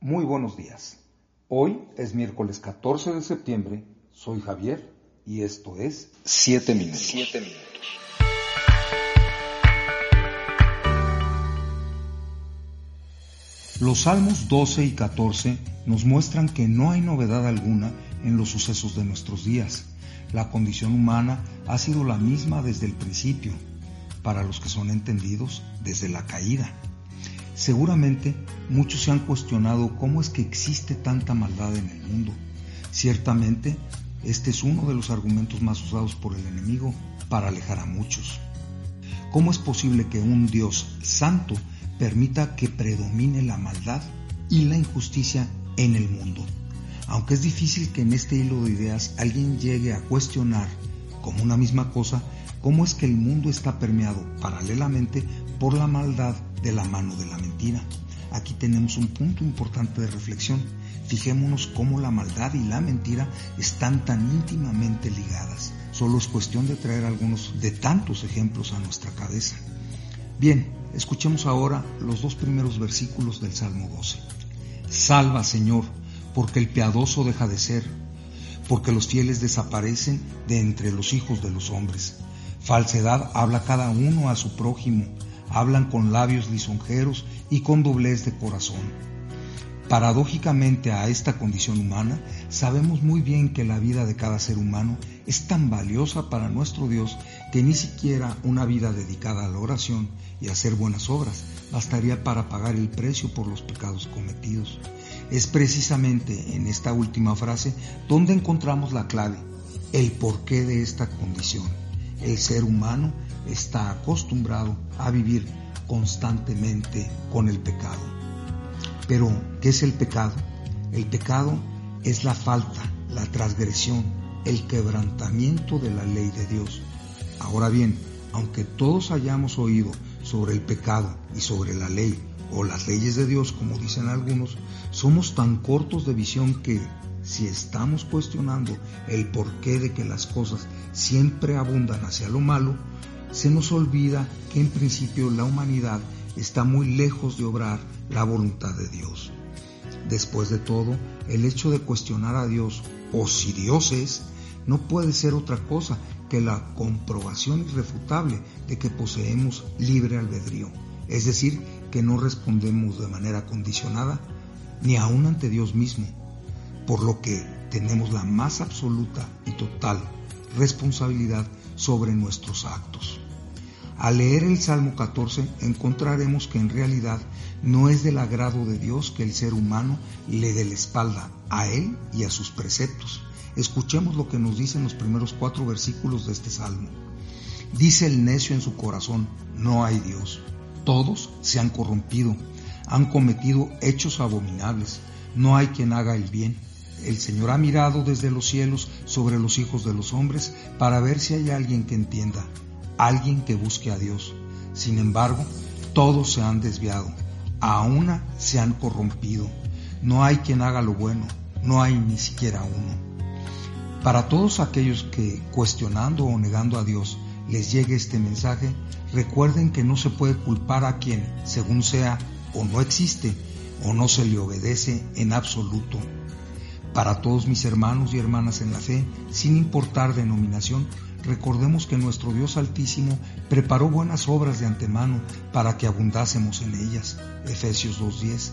Muy buenos días. Hoy es miércoles 14 de septiembre. Soy Javier y esto es 7 minutos. Siete minutos. Los Salmos 12 y 14 nos muestran que no hay novedad alguna en los sucesos de nuestros días. La condición humana ha sido la misma desde el principio, para los que son entendidos desde la caída. Seguramente muchos se han cuestionado cómo es que existe tanta maldad en el mundo. Ciertamente, este es uno de los argumentos más usados por el enemigo para alejar a muchos. ¿Cómo es posible que un Dios santo permita que predomine la maldad y la injusticia en el mundo. Aunque es difícil que en este hilo de ideas alguien llegue a cuestionar como una misma cosa cómo es que el mundo está permeado paralelamente por la maldad de la mano de la mentira. Aquí tenemos un punto importante de reflexión. Fijémonos cómo la maldad y la mentira están tan íntimamente ligadas. Solo es cuestión de traer algunos de tantos ejemplos a nuestra cabeza. Bien, Escuchemos ahora los dos primeros versículos del Salmo 12. Salva, Señor, porque el piadoso deja de ser, porque los fieles desaparecen de entre los hijos de los hombres. Falsedad habla cada uno a su prójimo, hablan con labios lisonjeros y con doblez de corazón. Paradójicamente a esta condición humana, sabemos muy bien que la vida de cada ser humano es tan valiosa para nuestro Dios que ni siquiera una vida dedicada a la oración y a hacer buenas obras bastaría para pagar el precio por los pecados cometidos. Es precisamente en esta última frase donde encontramos la clave, el porqué de esta condición. El ser humano está acostumbrado a vivir constantemente con el pecado. Pero, ¿qué es el pecado? El pecado es la falta, la transgresión, el quebrantamiento de la ley de Dios. Ahora bien, aunque todos hayamos oído sobre el pecado y sobre la ley o las leyes de Dios, como dicen algunos, somos tan cortos de visión que si estamos cuestionando el porqué de que las cosas siempre abundan hacia lo malo, se nos olvida que en principio la humanidad está muy lejos de obrar la voluntad de Dios. Después de todo, el hecho de cuestionar a Dios, o si Dios es, no puede ser otra cosa que la comprobación irrefutable de que poseemos libre albedrío, es decir, que no respondemos de manera condicionada ni aún ante Dios mismo, por lo que tenemos la más absoluta y total responsabilidad sobre nuestros actos. Al leer el Salmo 14 encontraremos que en realidad no es del agrado de Dios que el ser humano le dé la espalda a Él y a sus preceptos. Escuchemos lo que nos dicen los primeros cuatro versículos de este Salmo. Dice el necio en su corazón, no hay Dios. Todos se han corrompido, han cometido hechos abominables, no hay quien haga el bien. El Señor ha mirado desde los cielos sobre los hijos de los hombres para ver si hay alguien que entienda alguien que busque a Dios. Sin embargo, todos se han desviado, a una se han corrompido. No hay quien haga lo bueno, no hay ni siquiera uno. Para todos aquellos que, cuestionando o negando a Dios, les llegue este mensaje, recuerden que no se puede culpar a quien, según sea, o no existe, o no se le obedece en absoluto. Para todos mis hermanos y hermanas en la fe, sin importar denominación, recordemos que nuestro Dios Altísimo preparó buenas obras de antemano para que abundásemos en ellas. Efesios 2.10.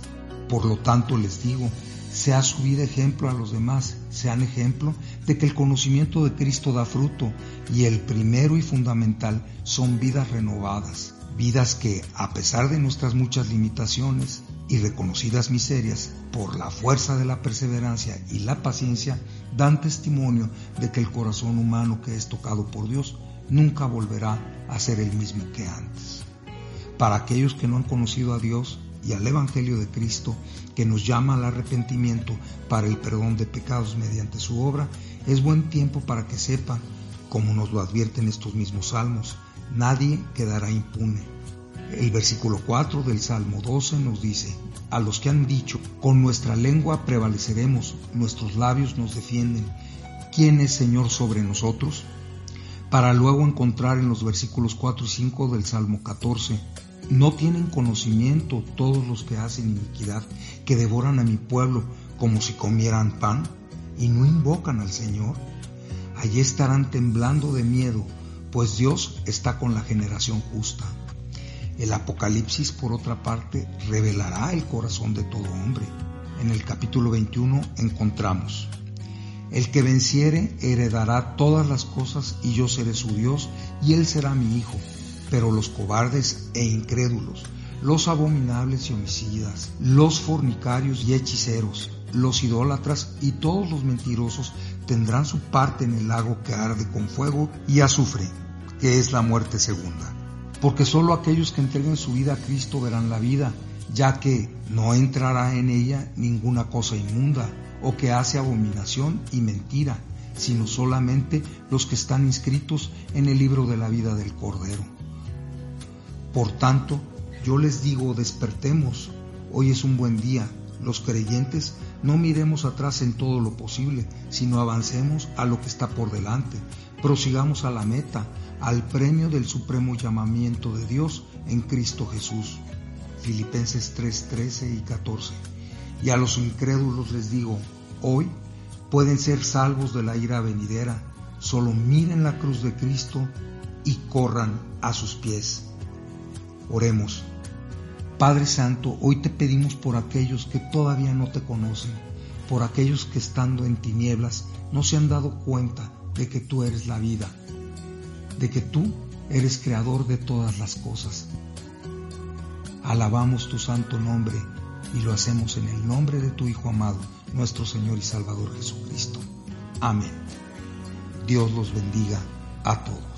Por lo tanto les digo, sea su vida ejemplo a los demás, sean ejemplo de que el conocimiento de Cristo da fruto y el primero y fundamental son vidas renovadas, vidas que, a pesar de nuestras muchas limitaciones y reconocidas miserias, por la fuerza de la perseverancia y la paciencia, dan testimonio de que el corazón humano que es tocado por Dios nunca volverá a ser el mismo que antes. Para aquellos que no han conocido a Dios y al Evangelio de Cristo, que nos llama al arrepentimiento para el perdón de pecados mediante su obra, es buen tiempo para que sepan, como nos lo advierten estos mismos salmos, nadie quedará impune. El versículo 4 del Salmo 12 nos dice, a los que han dicho, con nuestra lengua prevaleceremos, nuestros labios nos defienden, ¿quién es Señor sobre nosotros? Para luego encontrar en los versículos 4 y 5 del Salmo 14, no tienen conocimiento todos los que hacen iniquidad, que devoran a mi pueblo como si comieran pan y no invocan al Señor. Allí estarán temblando de miedo, pues Dios está con la generación justa. El Apocalipsis, por otra parte, revelará el corazón de todo hombre. En el capítulo 21 encontramos, el que venciere heredará todas las cosas y yo seré su Dios y él será mi hijo. Pero los cobardes e incrédulos, los abominables y homicidas, los fornicarios y hechiceros, los idólatras y todos los mentirosos tendrán su parte en el lago que arde con fuego y azufre, que es la muerte segunda porque sólo aquellos que entreguen su vida a Cristo verán la vida, ya que no entrará en ella ninguna cosa inmunda o que hace abominación y mentira, sino solamente los que están inscritos en el libro de la vida del Cordero. Por tanto, yo les digo, despertemos, hoy es un buen día, los creyentes no miremos atrás en todo lo posible, sino avancemos a lo que está por delante, prosigamos a la meta, al premio del supremo llamamiento de Dios en Cristo Jesús. Filipenses 3, 13 y 14. Y a los incrédulos les digo, hoy pueden ser salvos de la ira venidera, solo miren la cruz de Cristo y corran a sus pies. Oremos. Padre Santo, hoy te pedimos por aquellos que todavía no te conocen, por aquellos que estando en tinieblas no se han dado cuenta de que tú eres la vida de que tú eres creador de todas las cosas. Alabamos tu santo nombre y lo hacemos en el nombre de tu Hijo amado, nuestro Señor y Salvador Jesucristo. Amén. Dios los bendiga a todos.